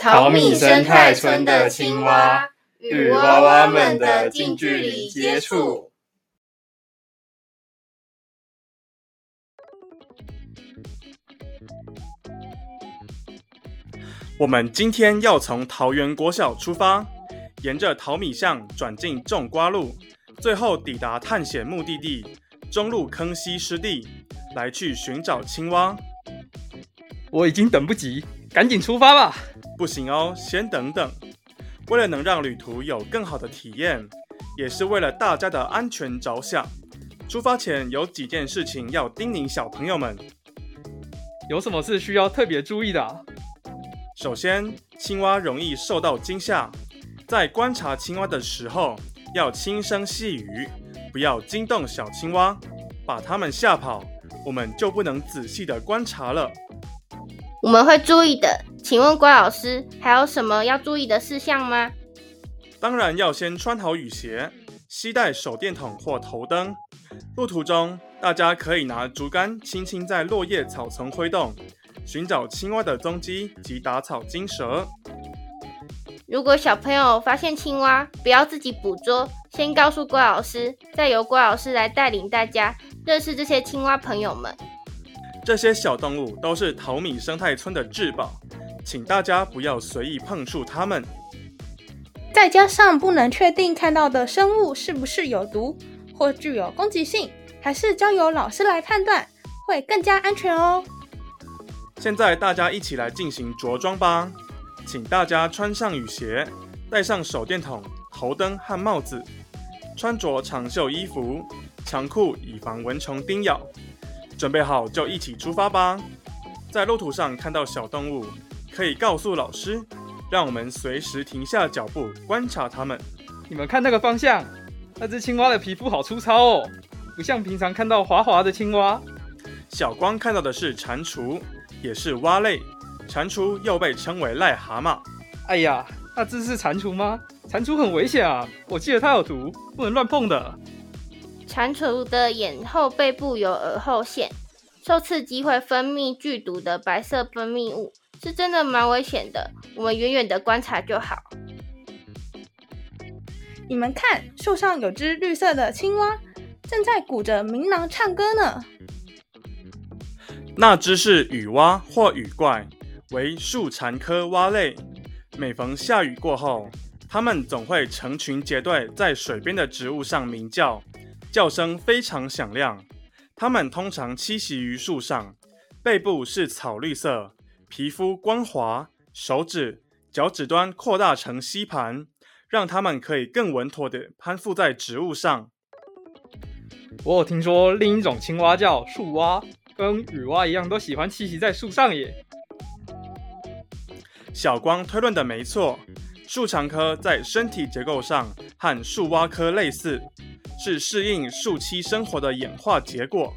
桃米生态村的青蛙与娃娃们的近距离接触。我们今天要从桃园国小出发，沿着淘米巷转进种瓜路，最后抵达探险目的地中路坑溪湿地，来去寻找青蛙。我已经等不及，赶紧出发吧！不行哦，先等等。为了能让旅途有更好的体验，也是为了大家的安全着想，出发前有几件事情要叮咛小朋友们。有什么事需要特别注意的？首先，青蛙容易受到惊吓，在观察青蛙的时候要轻声细语，不要惊动小青蛙，把它们吓跑，我们就不能仔细的观察了。我们会注意的，请问郭老师，还有什么要注意的事项吗？当然要先穿好雨鞋，携带手电筒或头灯。路途中，大家可以拿竹竿轻轻在落叶草丛挥动。寻找青蛙的踪迹及打草惊蛇。如果小朋友发现青蛙，不要自己捕捉，先告诉郭老师，再由郭老师来带领大家认识这些青蛙朋友们。这些小动物都是淘米生态村的至宝，请大家不要随意碰触它们。再加上不能确定看到的生物是不是有毒或具有攻击性，还是交由老师来判断，会更加安全哦。现在大家一起来进行着装吧，请大家穿上雨鞋，戴上手电筒、头灯和帽子，穿着长袖衣服、长裤，以防蚊虫叮咬。准备好就一起出发吧！在路途上看到小动物，可以告诉老师，让我们随时停下脚步观察它们。你们看那个方向，那只青蛙的皮肤好粗糙哦，不像平常看到滑滑的青蛙。小光看到的是蟾蜍。也是蛙类，蟾蜍又被称为癞蛤蟆。哎呀，那只是蟾蜍吗？蟾蜍很危险啊！我记得它有毒，不能乱碰的。蟾蜍的眼后背部有耳后腺，受刺激会分泌剧毒的白色分泌物，是真的蛮危险的。我们远远的观察就好。你们看，树上有只绿色的青蛙，正在鼓着鸣囊唱歌呢。那只是雨蛙或雨怪，为树蟾科蛙类。每逢下雨过后，它们总会成群结队在水边的植物上鸣叫，叫声非常响亮。它们通常栖息于树上，背部是草绿色，皮肤光滑，手指、脚趾端扩大成吸盘，让它们可以更稳妥地攀附在植物上。我有听说另一种青蛙叫树蛙。跟雨蛙一样，都喜欢栖息在树上耶。小光推论的没错，树长科在身体结构上和树蛙科类似，是适应树栖生活的演化结果。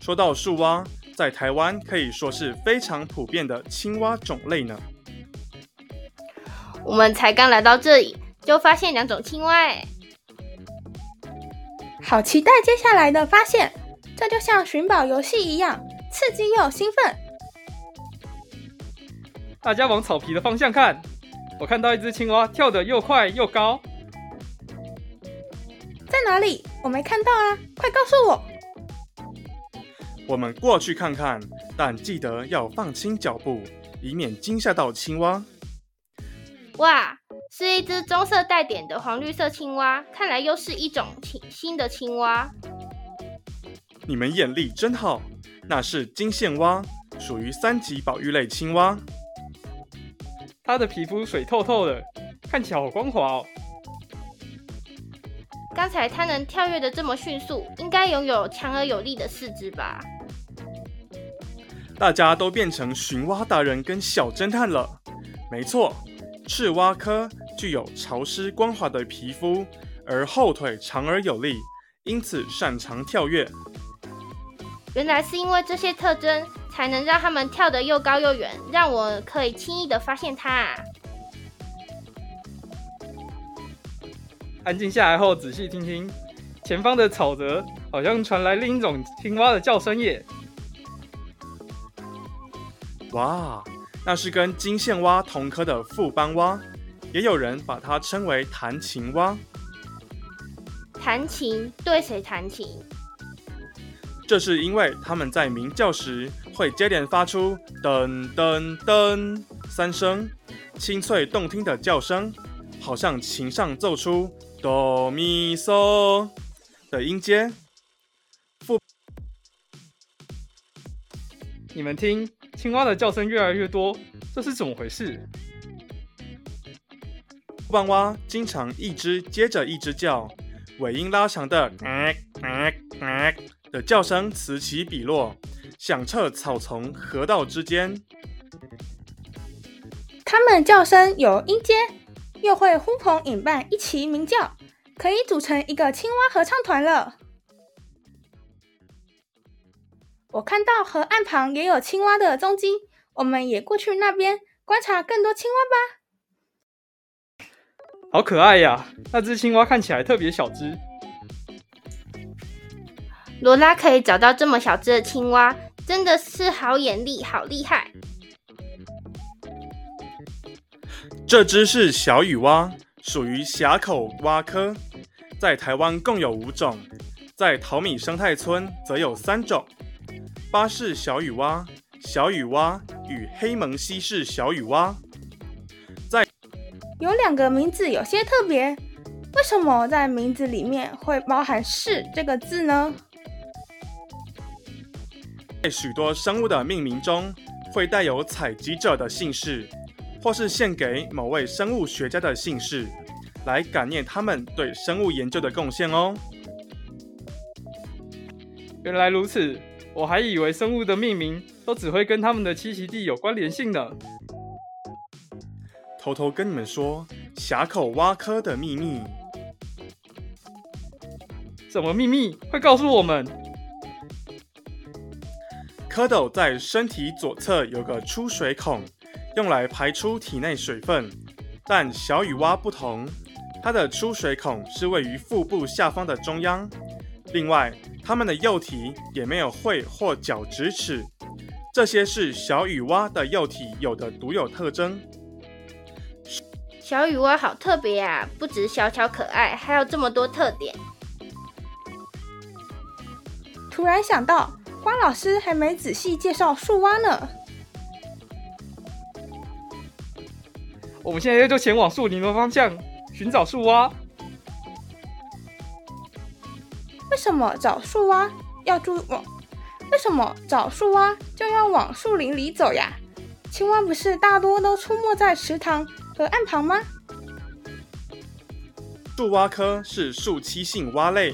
说到树蛙，在台湾可以说是非常普遍的青蛙种类呢。我们才刚来到这里，就发现两种青蛙，哎，好期待接下来的发现。这就像寻宝游戏一样，刺激又兴奋。大家往草皮的方向看，我看到一只青蛙跳得又快又高。在哪里？我没看到啊！快告诉我。我们过去看看，但记得要放轻脚步，以免惊吓到青蛙。哇，是一只棕色带点的黄绿色青蛙，看来又是一种新新的青蛙。你们眼力真好，那是金线蛙，属于三级保育类青蛙。它的皮肤水透透的，看起来好光滑哦。刚才它能跳跃的这么迅速，应该拥有强而有力的四肢吧？大家都变成寻蛙达人跟小侦探了。没错，赤蛙科具有潮湿光滑的皮肤，而后腿长而有力，因此擅长跳跃。原来是因为这些特征，才能让他们跳得又高又远，让我可以轻易的发现它。安静下来后，仔细听听，前方的草泽好像传来另一种青蛙的叫声耶！哇，那是跟金线蛙同科的副斑蛙，也有人把它称为弹琴蛙。弹琴对谁弹琴？这是因为它们在鸣叫时会接连发出噔噔噔三声清脆动听的叫声，好像琴上奏出哆咪嗦的音阶。你们听，青蛙的叫声越来越多，这是怎么回事？腹斑蛙经常一只接着一只叫，尾音拉长的的叫声此起彼落，响彻草丛河道之间。它们叫声有音阶，又会呼朋引伴一起鸣叫，可以组成一个青蛙合唱团了。我看到河岸旁也有青蛙的踪迹，我们也过去那边观察更多青蛙吧。好可爱呀！那只青蛙看起来特别小只。罗拉可以找到这么小只的青蛙，真的是好眼力，好厉害。这只是小雨蛙，属于峡口蛙科，在台湾共有五种，在淘米生态村则有三种。巴氏小雨蛙、小雨蛙与黑蒙西式小雨蛙，在有两个名字有些特别，为什么在名字里面会包含“是”这个字呢？在许多生物的命名中，会带有采集者的姓氏，或是献给某位生物学家的姓氏，来感念他们对生物研究的贡献哦。原来如此。我还以为生物的命名都只会跟它们的栖息地有关联性呢。偷偷跟你们说，峡口蛙科的秘密。什么秘密？快告诉我们！蝌蚪在身体左侧有个出水孔，用来排出体内水分。但小雨蛙不同，它的出水孔是位于腹部下方的中央。另外，它们的幼体也没有喙或角质齿，这些是小雨蛙的幼体有的独有特征。小雨蛙好特别啊，不止小巧可爱，还有这么多特点。突然想到，花老师还没仔细介绍树蛙呢。我们现在就前往树林的方向寻找树蛙。什么找树蛙要住往？为什么找树蛙就要往树林里走呀？青蛙不是大多都出没在池塘和岸旁吗？树蛙科是树栖性蛙类，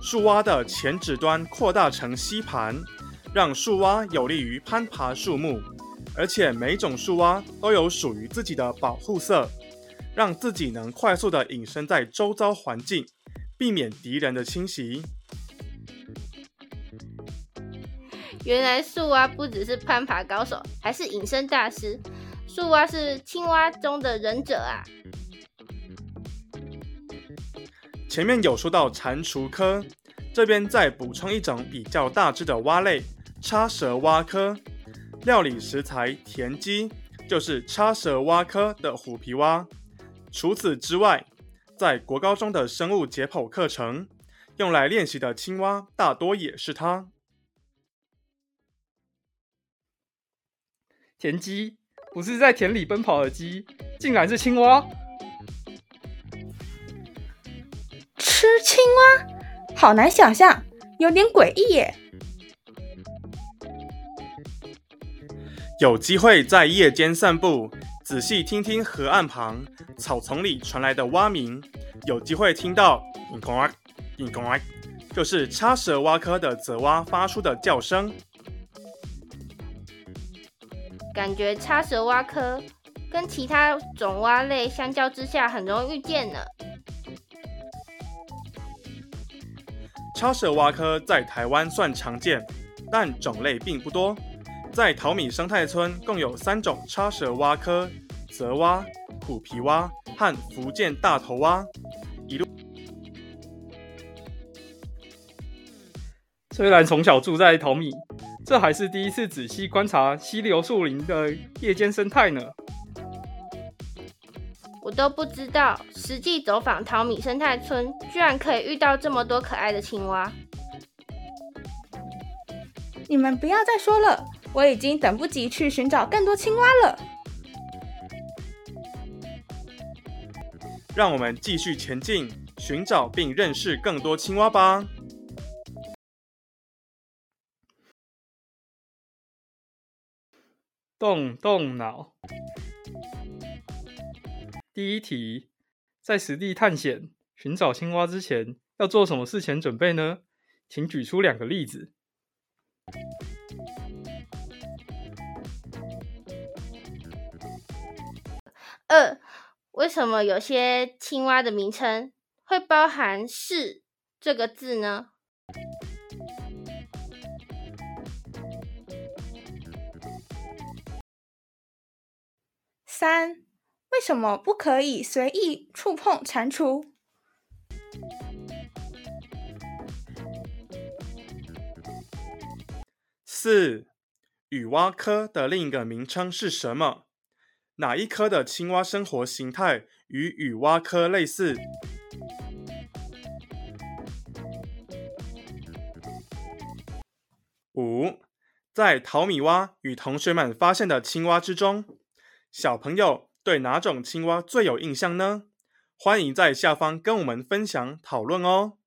树蛙的前指端扩大成吸盘，让树蛙有利于攀爬树木，而且每种树蛙都有属于自己的保护色，让自己能快速的隐身在周遭环境。避免敌人的侵袭。原来树蛙不只是攀爬高手，还是隐身大师。树蛙是青蛙中的忍者啊！前面有说到蟾蜍科，这边再补充一种比较大只的蛙类——叉舌蛙科。料理食材田鸡就是叉舌蛙科的虎皮蛙。除此之外，在国高中的生物解剖课程，用来练习的青蛙大多也是它。田鸡不是在田里奔跑的鸡，竟然是青蛙。吃青蛙，好难想象，有点诡异耶。有机会在夜间散步。仔细听听河岸旁草丛里传来的蛙鸣，有机会听到“嘤呱嘤呱”，就是叉舌蛙科的泽蛙发出的叫声。感觉叉舌蛙科跟其他种蛙类相较之下很容易遇见呢。叉舌蛙科在台湾算常见，但种类并不多。在淘米生态村，共有三种叉舌蛙科：泽蛙、虎皮蛙和福建大头蛙。一路虽然从小住在淘米，这还是第一次仔细观察溪流树林的夜间生态呢。我都不知道，实际走访淘米生态村，居然可以遇到这么多可爱的青蛙。你们不要再说了，我已经等不及去寻找更多青蛙了。让我们继续前进，寻找并认识更多青蛙吧。动动脑。第一题，在实地探险寻找青蛙之前，要做什么事前准备呢？请举出两个例子。二，为什么有些青蛙的名称会包含“是”这个字呢？三，为什么不可以随意触碰蟾蜍？四，雨蛙科的另一个名称是什么？哪一科的青蛙生活形态与雨蛙科类似？五，在淘米蛙与同学们发现的青蛙之中，小朋友对哪种青蛙最有印象呢？欢迎在下方跟我们分享讨论哦。